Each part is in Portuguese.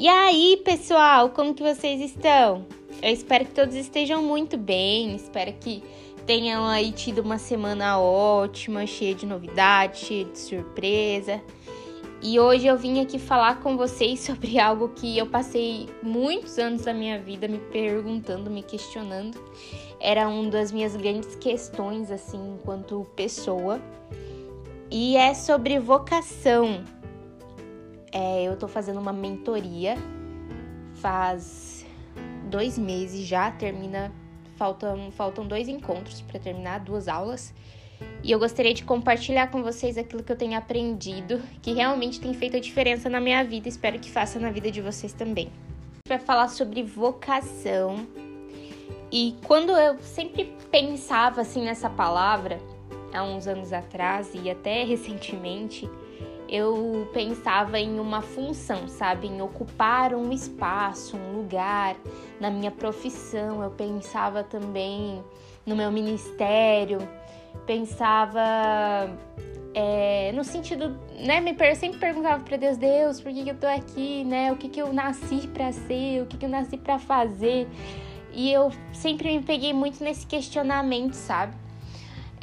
E aí, pessoal, como que vocês estão? Eu espero que todos estejam muito bem, espero que tenham aí tido uma semana ótima, cheia de novidades, cheia de surpresa. E hoje eu vim aqui falar com vocês sobre algo que eu passei muitos anos da minha vida me perguntando, me questionando. Era uma das minhas grandes questões, assim, enquanto pessoa. E é sobre vocação. É, eu tô fazendo uma mentoria faz dois meses já, termina. Faltam, faltam dois encontros para terminar, duas aulas. E eu gostaria de compartilhar com vocês aquilo que eu tenho aprendido, que realmente tem feito a diferença na minha vida, espero que faça na vida de vocês também. Vai falar sobre vocação. E quando eu sempre pensava assim nessa palavra, há uns anos atrás e até recentemente, eu pensava em uma função, sabe? Em ocupar um espaço, um lugar na minha profissão. Eu pensava também no meu ministério, pensava é, no sentido, né? Me sempre perguntava para Deus, Deus, por que, que eu tô aqui, né? O que, que eu nasci para ser, o que, que eu nasci para fazer. E eu sempre me peguei muito nesse questionamento, sabe?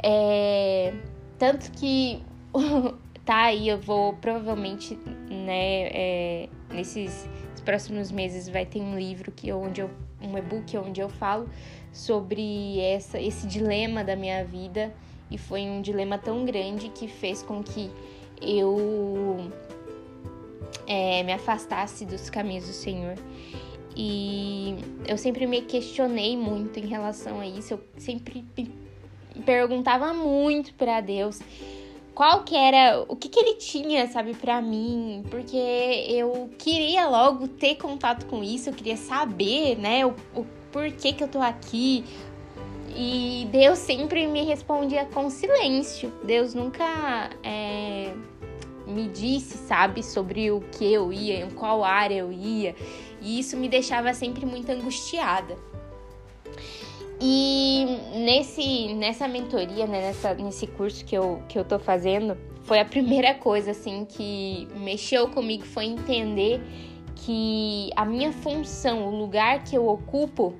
É, tanto que tá aí, eu vou provavelmente, né, é, nesses próximos meses vai ter um livro que onde eu um e-book onde eu falo sobre essa esse dilema da minha vida. E foi um dilema tão grande que fez com que eu é, me afastasse dos caminhos do Senhor. E eu sempre me questionei muito em relação a isso, eu sempre perguntava muito para Deus qual que era, o que que ele tinha, sabe, para mim, porque eu queria logo ter contato com isso, eu queria saber, né, o, o porquê que eu tô aqui, e Deus sempre me respondia com silêncio. Deus nunca é, me disse, sabe, sobre o que eu ia, em qual área eu ia. E isso me deixava sempre muito angustiada. E nesse, nessa mentoria, né, nessa, nesse curso que eu, que eu tô fazendo, foi a primeira coisa assim que mexeu comigo foi entender que a minha função, o lugar que eu ocupo,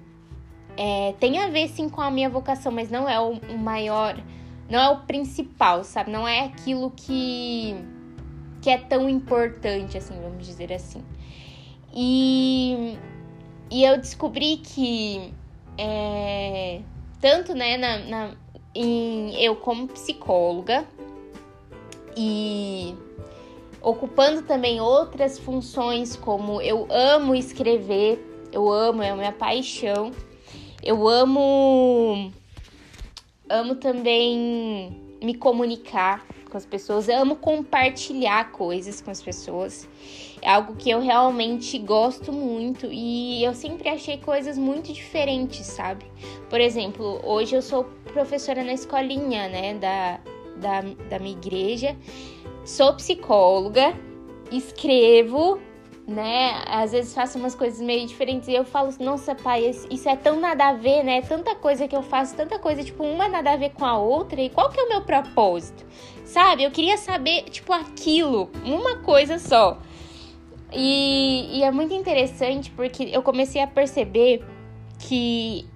é, tem a ver sim com a minha vocação, mas não é o, o maior, não é o principal, sabe? Não é aquilo que, que é tão importante, assim, vamos dizer assim. E, e eu descobri que é, tanto né, na, na, em, eu como psicóloga e ocupando também outras funções como eu amo escrever, eu amo, é a minha paixão. Eu amo amo também me comunicar com as pessoas, eu amo compartilhar coisas com as pessoas. É algo que eu realmente gosto muito e eu sempre achei coisas muito diferentes, sabe? Por exemplo, hoje eu sou professora na escolinha, né, da, da, da minha igreja, sou psicóloga, escrevo né? Às vezes faço umas coisas meio diferentes e eu falo, nossa, pai, isso é tão nada a ver, né? Tanta coisa que eu faço, tanta coisa, tipo, uma nada a ver com a outra. E qual que é o meu propósito? Sabe? Eu queria saber, tipo, aquilo, uma coisa só. E, e é muito interessante porque eu comecei a perceber que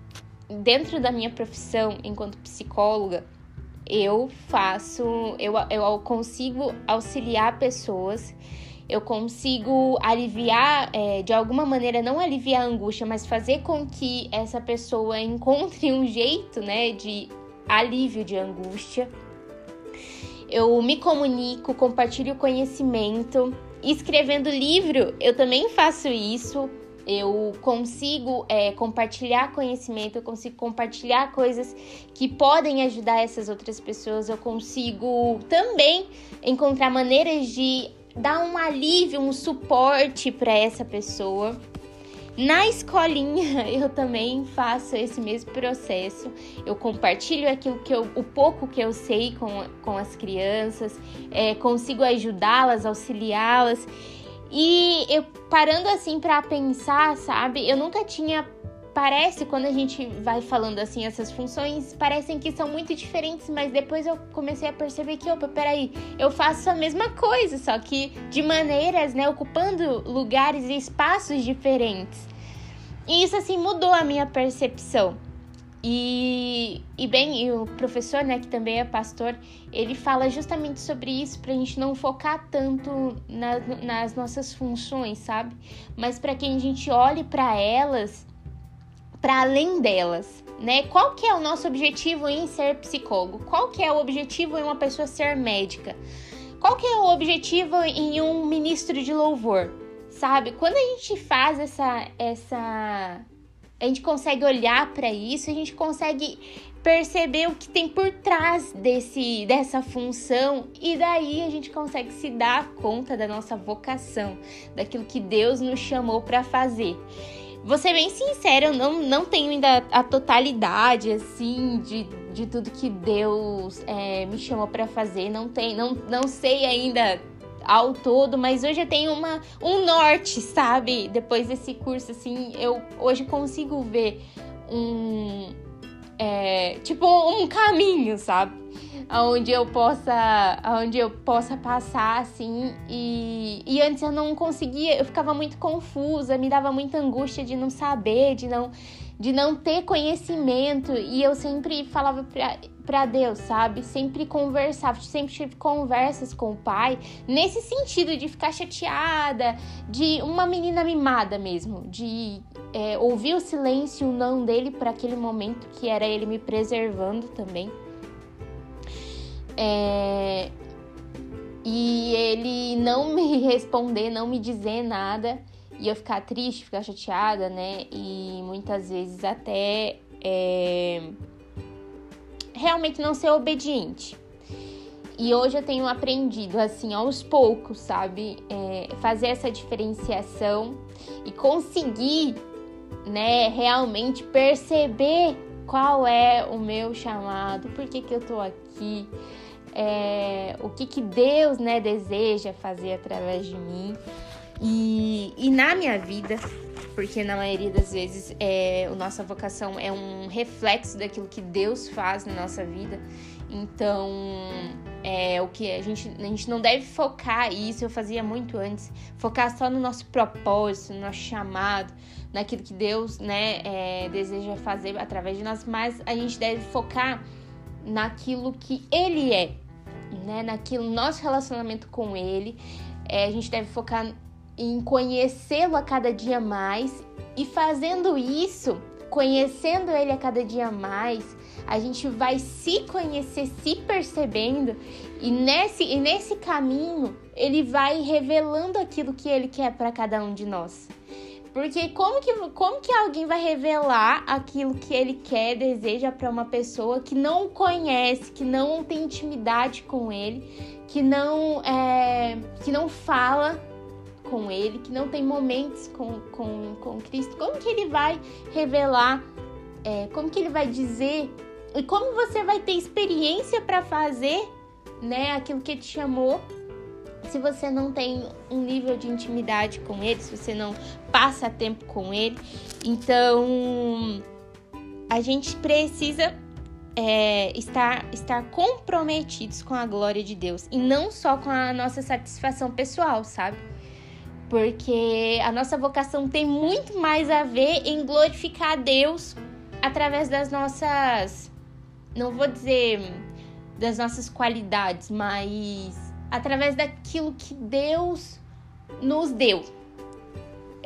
dentro da minha profissão enquanto psicóloga, eu faço, eu, eu consigo auxiliar pessoas eu consigo aliviar, é, de alguma maneira, não aliviar a angústia, mas fazer com que essa pessoa encontre um jeito, né, de alívio de angústia. Eu me comunico, compartilho conhecimento. Escrevendo livro, eu também faço isso. Eu consigo é, compartilhar conhecimento, eu consigo compartilhar coisas que podem ajudar essas outras pessoas. Eu consigo também encontrar maneiras de dar um alívio, um suporte para essa pessoa. Na escolinha eu também faço esse mesmo processo. Eu compartilho aquilo que eu, o pouco que eu sei com, com as crianças, é, consigo ajudá-las, auxiliá-las. E eu parando assim para pensar, sabe? Eu nunca tinha parece, quando a gente vai falando assim, essas funções parecem que são muito diferentes, mas depois eu comecei a perceber que, opa, peraí, eu faço a mesma coisa, só que de maneiras, né, ocupando lugares e espaços diferentes. E isso, assim, mudou a minha percepção. E, e bem, e o professor, né, que também é pastor, ele fala justamente sobre isso para a gente não focar tanto na, nas nossas funções, sabe? Mas para que a gente olhe para elas, para além delas, né? Qual que é o nosso objetivo em ser psicólogo? Qual que é o objetivo em uma pessoa ser médica? Qual que é o objetivo em um ministro de louvor? Sabe? Quando a gente faz essa essa a gente consegue olhar para isso, a gente consegue perceber o que tem por trás desse dessa função e daí a gente consegue se dar conta da nossa vocação, daquilo que Deus nos chamou para fazer. Vou ser bem sincera, eu não, não tenho ainda a totalidade, assim, de, de tudo que Deus é, me chamou para fazer. Não, tem, não, não sei ainda ao todo, mas hoje eu tenho uma, um norte, sabe? Depois desse curso, assim, eu hoje consigo ver um. É, tipo, um caminho, sabe? Onde eu possa, onde eu possa passar assim e, e antes eu não conseguia, eu ficava muito confusa, me dava muita angústia de não saber, de não de não ter conhecimento e eu sempre falava pra, para Deus, sabe? Sempre conversava, sempre tive conversas com o pai, nesse sentido de ficar chateada, de uma menina mimada mesmo, de é, ouvir o silêncio, o não dele para aquele momento, que era ele me preservando também. É, e ele não me responder, não me dizer nada, e eu ficar triste, ficar chateada, né? E muitas vezes até. É, realmente não ser obediente. E hoje eu tenho aprendido, assim, aos poucos, sabe? É, fazer essa diferenciação e conseguir, né, realmente perceber qual é o meu chamado, por que, que eu tô aqui, é, o que, que Deus, né, deseja fazer através de mim. E, e na minha vida, porque na maioria das vezes é, a nossa vocação é um reflexo daquilo que Deus faz na nossa vida. Então, é o que a gente, a gente não deve focar isso, eu fazia muito antes, focar só no nosso propósito, no nosso chamado, naquilo que Deus né, é, deseja fazer através de nós, mas a gente deve focar naquilo que Ele é, né, naquilo nosso relacionamento com Ele. É, a gente deve focar em conhecê-lo a cada dia mais e fazendo isso, conhecendo ele a cada dia mais, a gente vai se conhecer, se percebendo e nesse, e nesse caminho ele vai revelando aquilo que ele quer para cada um de nós. Porque como que, como que alguém vai revelar aquilo que ele quer, deseja para uma pessoa que não conhece, que não tem intimidade com ele, que não é, que não fala com Ele, que não tem momentos com, com, com Cristo, como que Ele vai revelar, é, como que Ele vai dizer e como você vai ter experiência para fazer né, aquilo que te chamou se você não tem um nível de intimidade com ele, se você não passa tempo com ele. Então, a gente precisa é, estar, estar comprometidos com a glória de Deus e não só com a nossa satisfação pessoal, sabe? Porque a nossa vocação tem muito mais a ver em glorificar a Deus através das nossas, não vou dizer das nossas qualidades, mas através daquilo que Deus nos deu.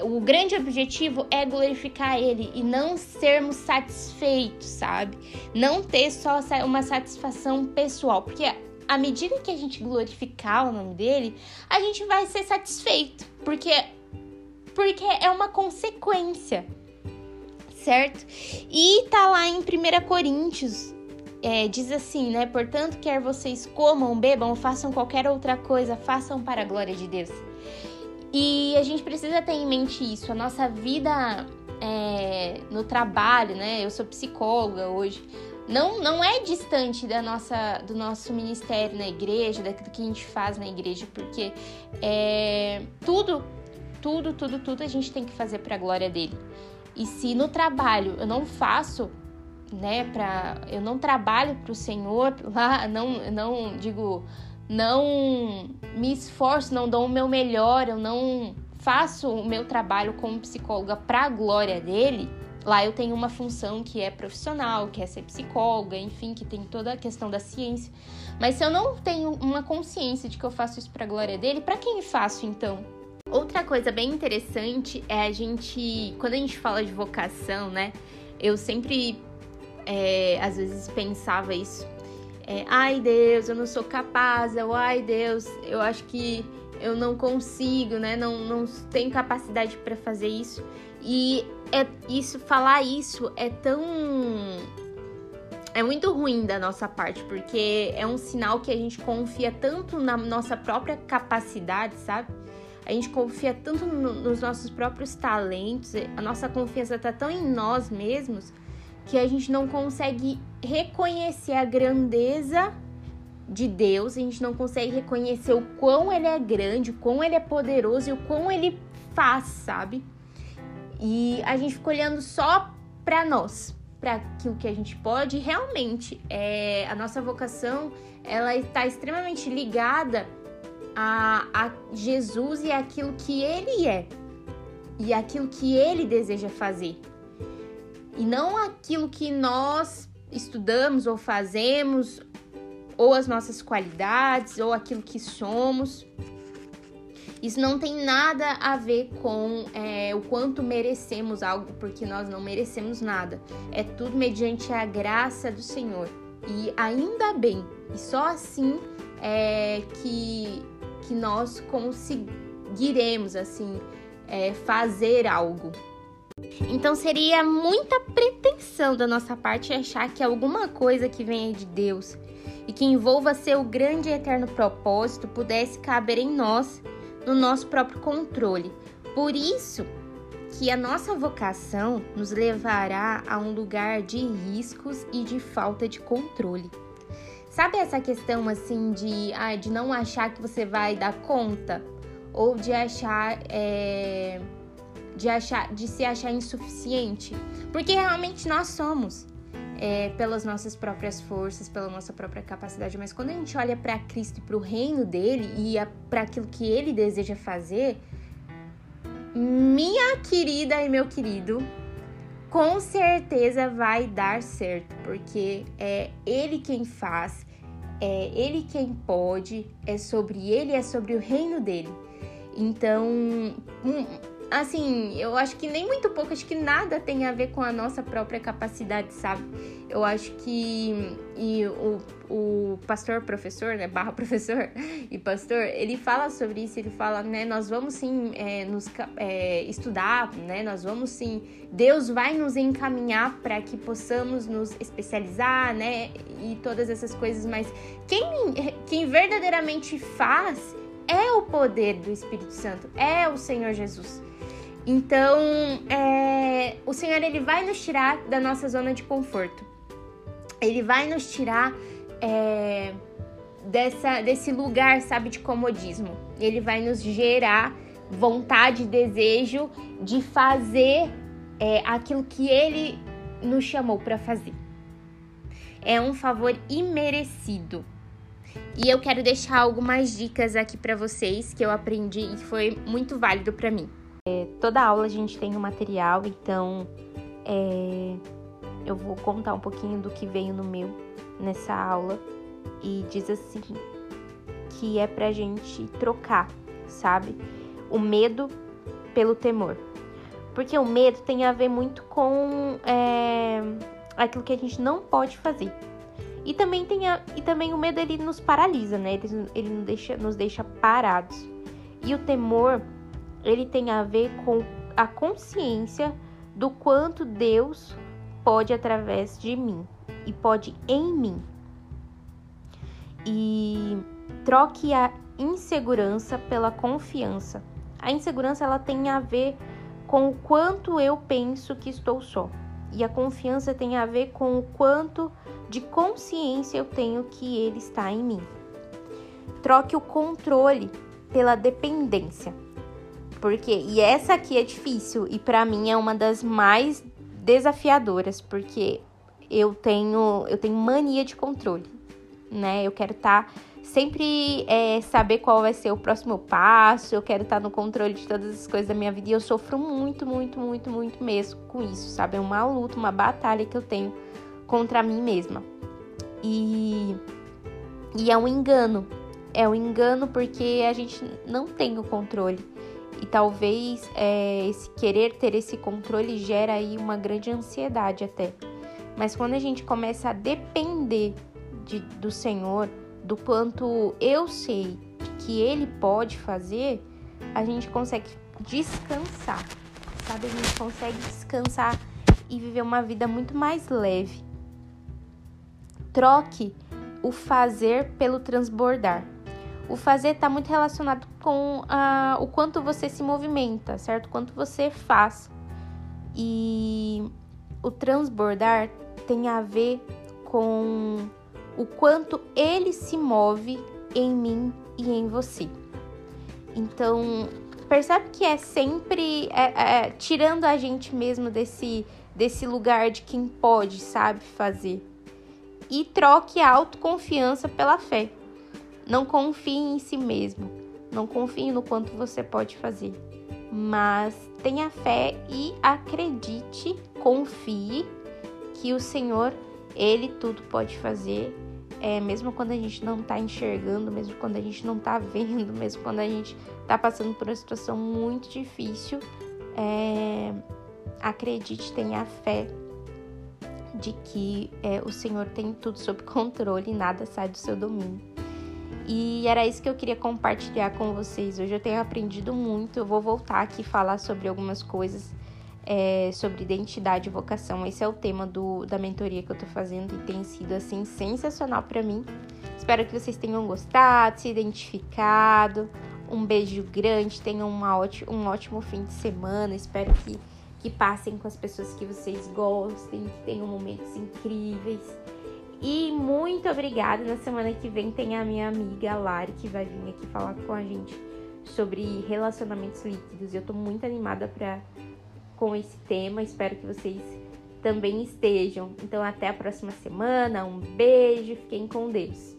O grande objetivo é glorificar Ele e não sermos satisfeitos, sabe? Não ter só uma satisfação pessoal, porque à medida que a gente glorificar o nome dele, a gente vai ser satisfeito, porque porque é uma consequência, certo? E tá lá em 1 Coríntios, é, diz assim, né? Portanto, quer vocês comam, bebam, façam qualquer outra coisa, façam para a glória de Deus. E a gente precisa ter em mente isso. A nossa vida é, no trabalho, né? Eu sou psicóloga hoje não, não é distante da nossa, do nosso ministério na igreja, daquilo que a gente faz na igreja, porque é, tudo, tudo, tudo, tudo a gente tem que fazer para a glória dele. E se no trabalho eu não faço, né, para eu não trabalho para o Senhor lá, não não digo, não me esforço, não dou o meu melhor, eu não faço o meu trabalho como psicóloga para a glória dele, Lá eu tenho uma função que é profissional, que é ser psicóloga, enfim, que tem toda a questão da ciência. Mas se eu não tenho uma consciência de que eu faço isso para a glória dele, para quem faço então? Outra coisa bem interessante é a gente, quando a gente fala de vocação, né? Eu sempre, é, às vezes, pensava isso. É, ai Deus, eu não sou capaz, ou ai Deus, eu acho que eu não consigo, né? Não, não tenho capacidade para fazer isso. E é isso, falar isso é tão é muito ruim da nossa parte, porque é um sinal que a gente confia tanto na nossa própria capacidade, sabe? A gente confia tanto no, nos nossos próprios talentos, a nossa confiança tá tão em nós mesmos que a gente não consegue reconhecer a grandeza de Deus, a gente não consegue reconhecer o quão ele é grande, o quão ele é poderoso e o quão ele faz, sabe? E a gente fica olhando só para nós, para aquilo que a gente pode. Realmente, é, a nossa vocação ela está extremamente ligada a, a Jesus e aquilo que Ele é e aquilo que Ele deseja fazer e não aquilo que nós estudamos ou fazemos ou as nossas qualidades ou aquilo que somos. Isso não tem nada a ver com é, o quanto merecemos algo, porque nós não merecemos nada. É tudo mediante a graça do Senhor. E ainda bem, e só assim é que, que nós conseguiremos assim é, fazer algo. Então seria muita pretensão da nossa parte achar que alguma coisa que venha de Deus e que envolva seu grande e eterno propósito pudesse caber em nós no nosso próprio controle. Por isso que a nossa vocação nos levará a um lugar de riscos e de falta de controle. Sabe essa questão assim de, ah, de não achar que você vai dar conta? Ou de achar. É, de achar de se achar insuficiente? Porque realmente nós somos é, pelas nossas próprias forças, pela nossa própria capacidade, mas quando a gente olha para Cristo e para o reino dele e para aquilo que ele deseja fazer, minha querida e meu querido, com certeza vai dar certo, porque é ele quem faz, é ele quem pode, é sobre ele, é sobre o reino dele. Então, assim, eu acho que nem muito pouco, acho que nada tem a ver com a nossa própria capacidade, sabe? Eu acho que e o, o pastor professor, né, barra professor e pastor, ele fala sobre isso, ele fala, né, nós vamos sim é, nos é, estudar, né, nós vamos sim, Deus vai nos encaminhar para que possamos nos especializar, né, e todas essas coisas, mas quem, quem verdadeiramente faz é o poder do Espírito Santo, é o Senhor Jesus. Então, é, o Senhor ele vai nos tirar da nossa zona de conforto. Ele vai nos tirar é, dessa, desse lugar, sabe, de comodismo. Ele vai nos gerar vontade, desejo de fazer é, aquilo que Ele nos chamou para fazer. É um favor imerecido. E eu quero deixar algumas dicas aqui para vocês que eu aprendi e foi muito válido para mim. É, toda aula a gente tem um material, então é, eu vou contar um pouquinho do que veio no meu nessa aula e diz assim que é pra gente trocar, sabe? O medo pelo temor. Porque o medo tem a ver muito com é, aquilo que a gente não pode fazer. E também, tem a, e também o medo ele nos paralisa, né? Ele, ele nos, deixa, nos deixa parados. E o temor ele tem a ver com a consciência do quanto Deus pode através de mim e pode em mim. E troque a insegurança pela confiança. A insegurança ela tem a ver com o quanto eu penso que estou só. E a confiança tem a ver com o quanto de consciência eu tenho que ele está em mim. Troque o controle pela dependência Porque e essa aqui é difícil e para mim é uma das mais desafiadoras, porque eu tenho eu tenho mania de controle, né? Eu quero estar tá sempre é, saber qual vai ser o próximo passo, eu quero estar tá no controle de todas as coisas da minha vida e eu sofro muito, muito, muito, muito mesmo com isso, sabe? É uma luta, uma batalha que eu tenho contra mim mesma. E, e é um engano, é um engano porque a gente não tem o controle. E talvez é, esse querer ter esse controle gera aí uma grande ansiedade até. Mas quando a gente começa a depender de, do Senhor, do quanto eu sei que Ele pode fazer, a gente consegue descansar, sabe? A gente consegue descansar e viver uma vida muito mais leve. Troque o fazer pelo transbordar. O fazer está muito relacionado com uh, o quanto você se movimenta, certo? Quanto você faz. E o transbordar tem a ver com o quanto ele se move em mim e em você. Então, percebe que é sempre é, é, tirando a gente mesmo desse, desse lugar de quem pode, sabe, fazer. E troque a autoconfiança pela fé. Não confie em si mesmo. Não confie no quanto você pode fazer. Mas tenha fé e acredite, confie que o Senhor, Ele tudo pode fazer. É, mesmo quando a gente não tá enxergando, mesmo quando a gente não tá vendo, mesmo quando a gente tá passando por uma situação muito difícil, é, acredite, tenha fé de que é, o Senhor tem tudo sob controle e nada sai do seu domínio. E era isso que eu queria compartilhar com vocês. Hoje eu tenho aprendido muito. Eu vou voltar aqui falar sobre algumas coisas é, sobre identidade e vocação. Esse é o tema do, da mentoria que eu tô fazendo e tem sido assim sensacional para mim. Espero que vocês tenham gostado, se identificado. Um beijo grande, tenham uma ótimo, um ótimo fim de semana. Espero que, que passem com as pessoas que vocês gostem, que tenham momentos incríveis. E muito obrigada. Na semana que vem tem a minha amiga Lari que vai vir aqui falar com a gente sobre relacionamentos líquidos. Eu tô muito animada para com esse tema. Espero que vocês também estejam. Então até a próxima semana. Um beijo, fiquem com Deus.